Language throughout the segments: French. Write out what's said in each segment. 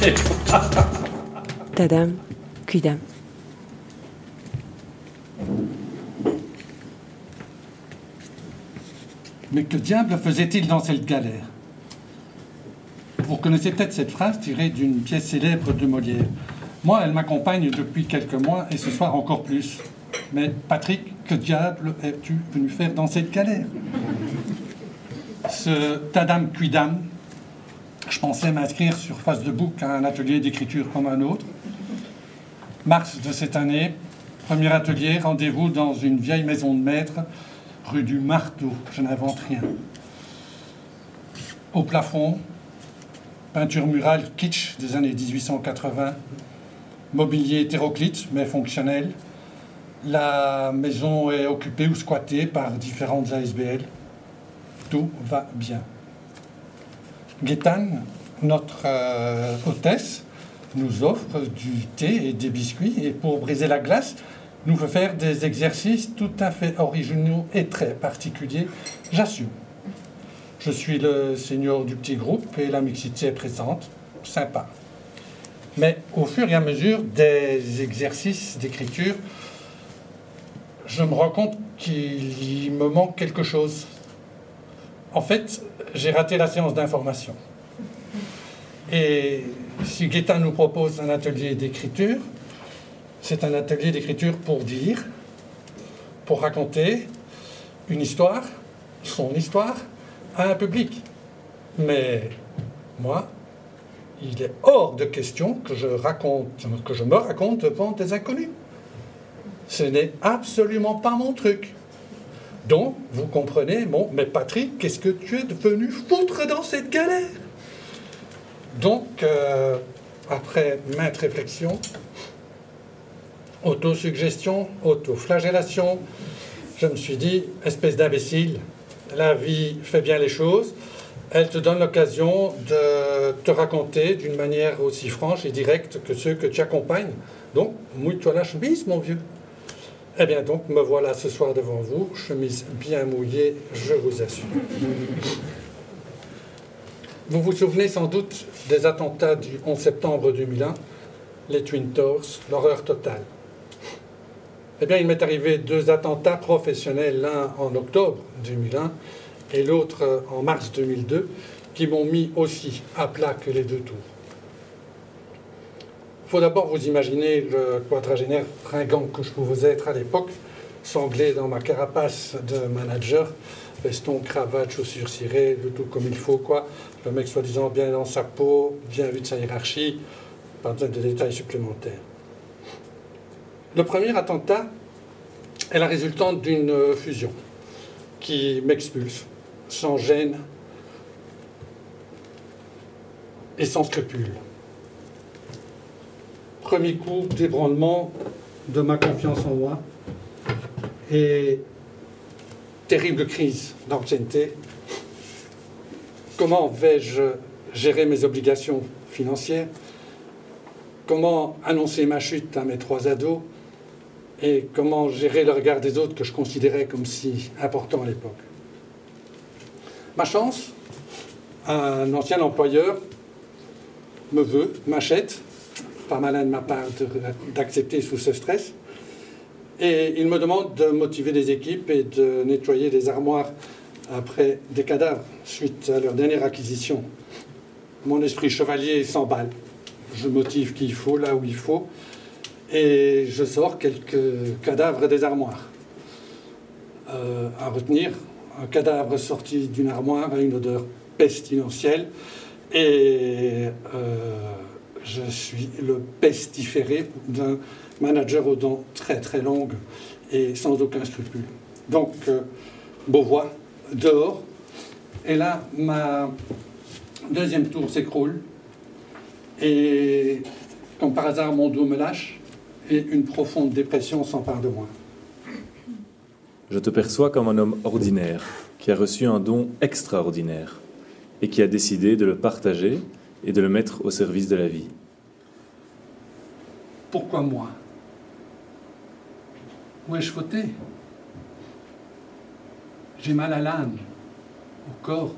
Tadam, cuidam. Mais que diable faisait-il dans cette galère? Vous connaissez peut-être cette phrase tirée d'une pièce célèbre de Molière. Moi, elle m'accompagne depuis quelques mois et ce soir encore plus. Mais Patrick, que diable es-tu venu faire dans cette galère? Ce Tadam Quidam, je pensais m'inscrire sur face de bouc à un atelier d'écriture comme un autre. Mars de cette année, premier atelier, rendez-vous dans une vieille maison de maître rue du Marteau, je n'invente rien. Au plafond, peinture murale kitsch des années 1880, mobilier hétéroclite mais fonctionnel. La maison est occupée ou squattée par différentes ASBL. Tout va bien. Gaétane, notre euh, hôtesse, nous offre du thé et des biscuits et pour briser la glace, nous veut faire des exercices tout à fait originaux et très particuliers, j'assume. Je suis le seigneur du petit groupe et la mixité est présente, sympa. Mais au fur et à mesure des exercices d'écriture, je me rends compte qu'il me manque quelque chose. En fait, j'ai raté la séance d'information. Et si Guetta nous propose un atelier d'écriture, c'est un atelier d'écriture pour dire, pour raconter une histoire, son histoire, à un public. Mais moi, il est hors de question que je raconte, que je me raconte devant des inconnus. Ce n'est absolument pas mon truc. Donc, vous comprenez, bon, mais Patrick, qu'est-ce que tu es devenu foutre dans cette galère? Donc, euh, après maintes réflexions, autosuggestion, autoflagellation. Je me suis dit, espèce d'imbécile, la vie fait bien les choses. Elle te donne l'occasion de te raconter d'une manière aussi franche et directe que ceux que tu accompagnes. Donc, mouille-toi la chemise, mon vieux. Eh bien, donc, me voilà ce soir devant vous, chemise bien mouillée, je vous assure. Vous vous souvenez sans doute des attentats du 11 septembre 2001, les Twin Towers, l'horreur totale. Eh bien, il m'est arrivé deux attentats professionnels, l'un en octobre 2001 et l'autre en mars 2002, qui m'ont mis aussi à plat que les deux tours. Il faut d'abord vous imaginer le quadragénaire fringant que je pouvais être à l'époque, sanglé dans ma carapace de manager, veston, cravate, chaussures cirées, le tout comme il faut, quoi. Le mec soi-disant bien dans sa peau, bien vu de sa hiérarchie, pas besoin de détails supplémentaires. Le premier attentat est la résultante d'une fusion qui m'expulse sans gêne et sans scrupule. Premier coup d'ébranlement de ma confiance en moi et terrible crise d'ancienneté. Comment vais-je gérer mes obligations financières? Comment annoncer ma chute à mes trois ados? Et comment gérer le regard des autres que je considérais comme si important à l'époque? Ma chance, un ancien employeur me veut, m'achète, pas malin de ma part d'accepter sous ce stress, et il me demande de motiver des équipes et de nettoyer des armoires après des cadavres suite à leur dernière acquisition. Mon esprit chevalier s'emballe. Je motive qu'il faut là où il faut et je sors quelques cadavres des armoires. Euh, à retenir, un cadavre sorti d'une armoire a une odeur pestilentielle et euh, je suis le pestiféré d'un manager aux dents très très longues et sans aucun scrupule. Donc, euh, Beauvois, dehors, et là, ma deuxième tour s'écroule et comme par hasard, mon dos me lâche et une profonde dépression s'empare de moi. Je te perçois comme un homme ordinaire qui a reçu un don extraordinaire et qui a décidé de le partager et de le mettre au service de la vie. Pourquoi moi? Où ai-je fauté J'ai mal à l'âme, au corps,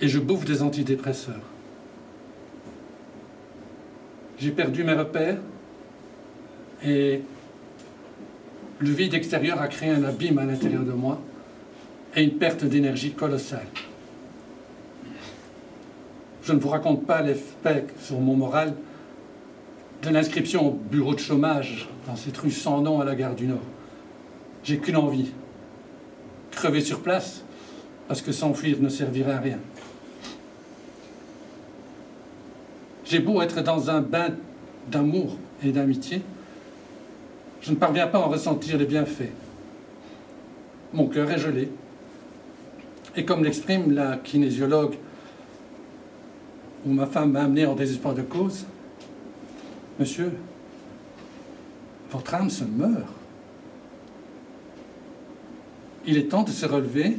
et je bouffe des antidépresseurs. J'ai perdu mes repères et le vide extérieur a créé un abîme à l'intérieur de moi et une perte d'énergie colossale. Je ne vous raconte pas l'effet sur mon moral de l'inscription au bureau de chômage dans cette rue sans nom à la gare du Nord. J'ai qu'une envie, crever sur place, parce que s'enfuir ne servirait à rien. J'ai beau être dans un bain d'amour et d'amitié, je ne parviens pas à en ressentir les bienfaits. Mon cœur est gelé. Et comme l'exprime la kinésiologue où ma femme m'a amené en désespoir de cause, Monsieur, votre âme se meurt. Il est temps de se relever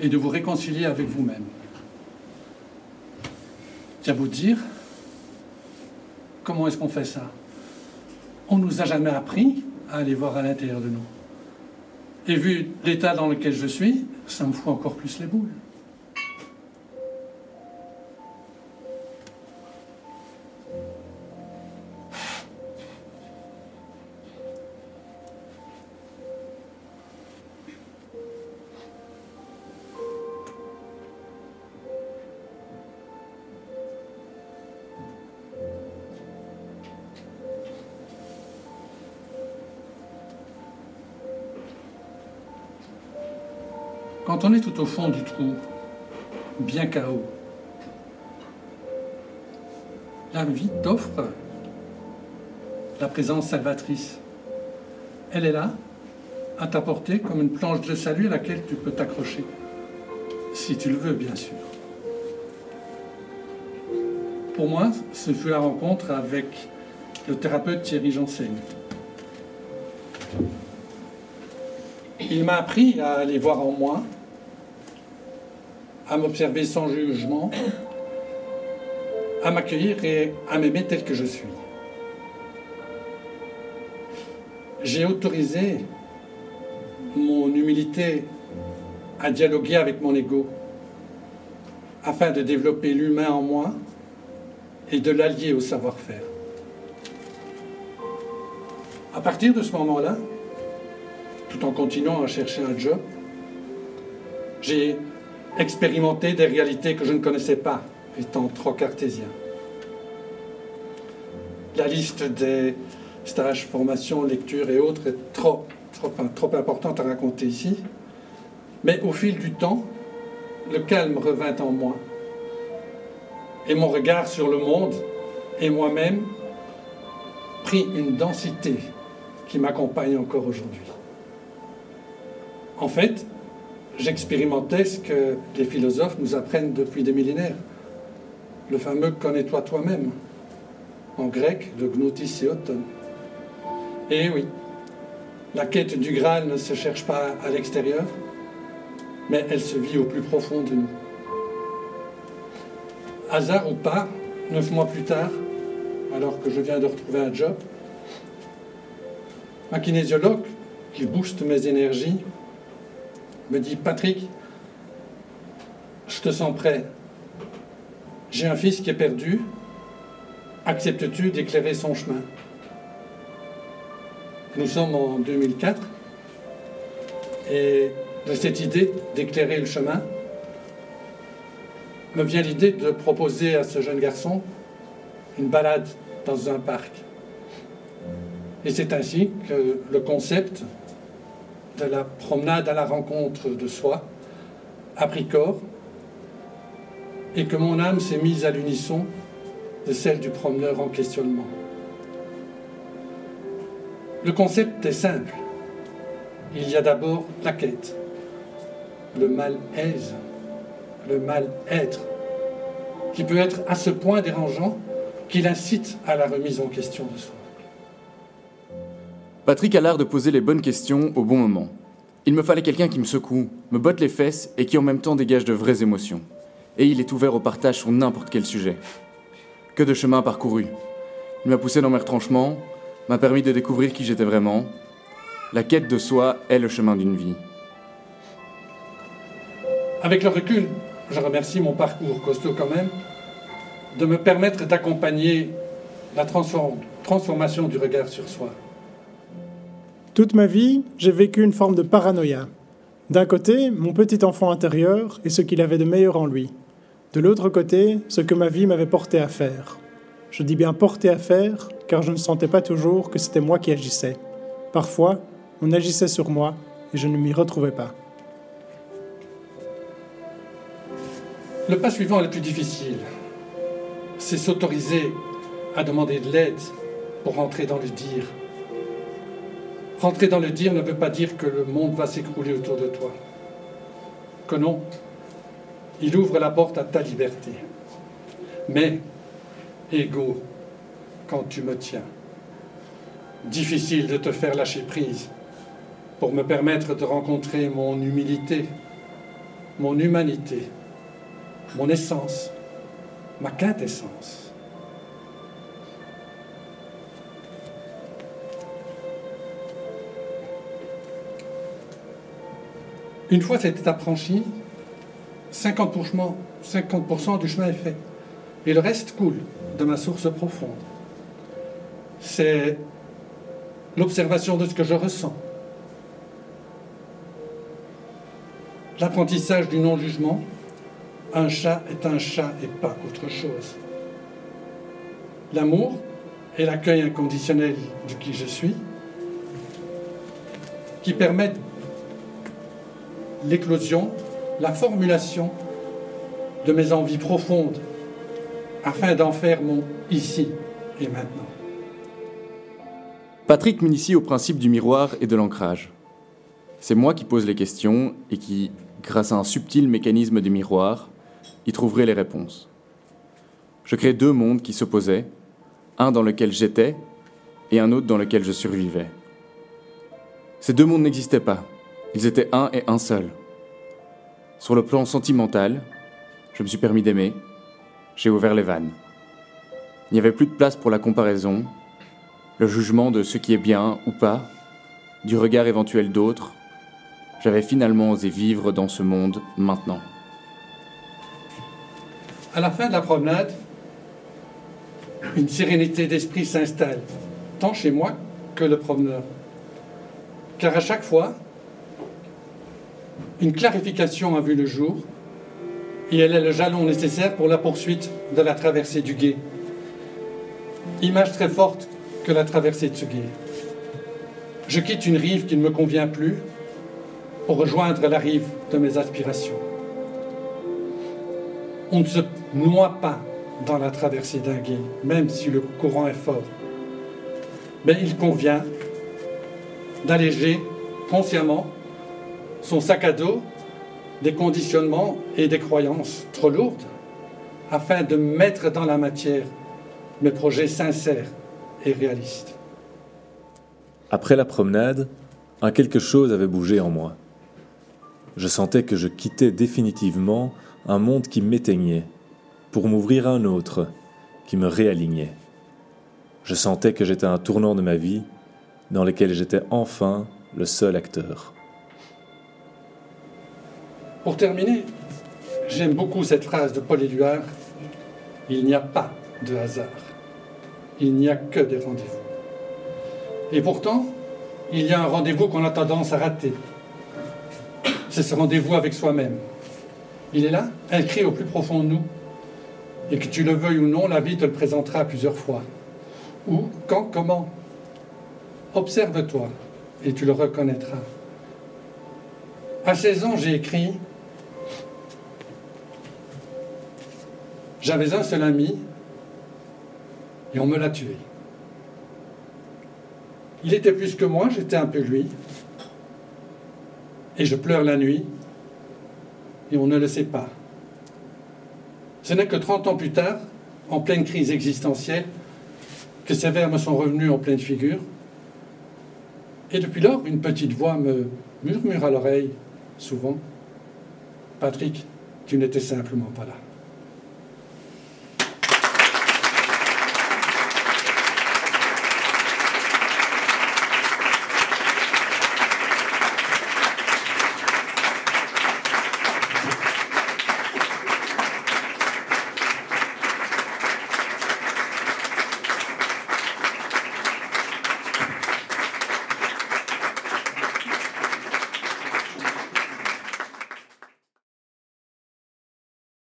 et de vous réconcilier avec vous-même. Tiens, vous dire, comment est-ce qu'on fait ça? On ne nous a jamais appris à aller voir à l'intérieur de nous. Et vu l'état dans lequel je suis, ça me fout encore plus les boules. Quand on est tout au fond du trou, bien chaos, la vie t'offre la présence salvatrice. Elle est là, à ta portée, comme une planche de salut à laquelle tu peux t'accrocher. Si tu le veux, bien sûr. Pour moi, ce fut la rencontre avec le thérapeute Thierry Janssen. Il m'a appris à aller voir en moi, à m'observer sans jugement, à m'accueillir et à m'aimer tel que je suis. J'ai autorisé mon humilité à dialoguer avec mon ego afin de développer l'humain en moi et de l'allier au savoir-faire. À partir de ce moment-là, tout en continuant à chercher un job. J'ai expérimenté des réalités que je ne connaissais pas, étant trop cartésien. La liste des stages, formations, lectures et autres est trop, importante à raconter ici. Mais au fil du temps, le calme revint en moi. Et mon regard sur le monde et moi-même prit une densité qui m'accompagne encore aujourd'hui. En fait, j'expérimentais ce que les philosophes nous apprennent depuis des millénaires. Le fameux connais-toi toi-même. En grec, le gnotisséoton. Et oui, la quête du Graal ne se cherche pas à l'extérieur, mais elle se vit au plus profond de nous. Hasard ou pas, neuf mois plus tard, alors que je viens de retrouver un job, ma kinésiologue, qui booste mes énergies, me dit Patrick, je te sens prêt. J'ai un fils qui est perdu. Acceptes-tu d'éclairer son chemin? Nous sommes en 2004 et de cette idée d'éclairer le chemin me vient l'idée de proposer à ce jeune garçon une balade dans un parc. Et c'est ainsi que le concept de la promenade à la rencontre de soi a pris corps et que mon âme s'est mise à l'unisson de celle du promeneur en questionnement. Le concept est simple. Il y a d'abord la quête, le mal-aise, le mal-être, qui peut être à ce point dérangeant qu'il incite à la remise en question de soi. Patrick a l'art de poser les bonnes questions au bon moment. Il me fallait quelqu'un qui me secoue, me botte les fesses et qui en même temps dégage de vraies émotions. Et il est ouvert au partage sur n'importe quel sujet. Que de chemin parcouru. Il m'a poussé dans mes retranchements, m'a permis de découvrir qui j'étais vraiment. La quête de soi est le chemin d'une vie. Avec le recul, je remercie mon parcours costaud quand même de me permettre d'accompagner la transformation du regard sur soi. Toute ma vie, j'ai vécu une forme de paranoïa. D'un côté, mon petit enfant intérieur et ce qu'il avait de meilleur en lui. De l'autre côté, ce que ma vie m'avait porté à faire. Je dis bien porté à faire, car je ne sentais pas toujours que c'était moi qui agissais. Parfois, on agissait sur moi et je ne m'y retrouvais pas. Le pas suivant est le plus difficile. C'est s'autoriser à demander de l'aide pour rentrer dans le dire. Rentrer dans le dire ne veut pas dire que le monde va s'écrouler autour de toi. Que non, il ouvre la porte à ta liberté. Mais, égaux, quand tu me tiens, difficile de te faire lâcher prise pour me permettre de rencontrer mon humilité, mon humanité, mon essence, ma quintessence. Une fois cette étape franchie, 50%, 50 du chemin est fait. Et le reste coule de ma source profonde. C'est l'observation de ce que je ressens. L'apprentissage du non-jugement. Un chat est un chat et pas autre chose. L'amour et l'accueil inconditionnel de qui je suis, qui permettent l'éclosion, la formulation de mes envies profondes, afin d'en faire mon ici et maintenant. Patrick m'initie au principe du miroir et de l'ancrage. C'est moi qui pose les questions et qui, grâce à un subtil mécanisme du miroir, y trouverai les réponses. Je crée deux mondes qui s'opposaient, un dans lequel j'étais et un autre dans lequel je survivais. Ces deux mondes n'existaient pas, ils étaient un et un seul. Sur le plan sentimental, je me suis permis d'aimer, j'ai ouvert les vannes. Il n'y avait plus de place pour la comparaison, le jugement de ce qui est bien ou pas, du regard éventuel d'autres, j'avais finalement osé vivre dans ce monde maintenant. À la fin de la promenade, une sérénité d'esprit s'installe, tant chez moi que le promeneur. Car à chaque fois, une clarification a vu le jour, et elle est le jalon nécessaire pour la poursuite de la traversée du gué. Image très forte que la traversée de ce gué. Je quitte une rive qui ne me convient plus pour rejoindre la rive de mes aspirations. On ne se noie pas dans la traversée d'un gué, même si le courant est fort. Mais il convient d'alléger consciemment son sac à dos des conditionnements et des croyances trop lourdes afin de mettre dans la matière mes projets sincères et réalistes. Après la promenade, un quelque chose avait bougé en moi. Je sentais que je quittais définitivement un monde qui m'éteignait pour m'ouvrir un autre qui me réalignait. Je sentais que j'étais un tournant de ma vie dans lequel j'étais enfin le seul acteur. Pour terminer, j'aime beaucoup cette phrase de Paul Éluard Il n'y a pas de hasard. Il n'y a que des rendez-vous. Et pourtant, il y a un rendez-vous qu'on a tendance à rater. C'est ce rendez-vous avec soi-même. Il est là, inscrit au plus profond de nous. Et que tu le veuilles ou non, la vie te le présentera plusieurs fois. Où, quand, comment Observe-toi et tu le reconnaîtras. À 16 ans, j'ai écrit J'avais un seul ami et on me l'a tué. Il était plus que moi, j'étais un peu lui. Et je pleure la nuit et on ne le sait pas. Ce n'est que 30 ans plus tard, en pleine crise existentielle, que ces vers me sont revenus en pleine figure. Et depuis lors, une petite voix me murmure à l'oreille, souvent, Patrick, tu n'étais simplement pas là.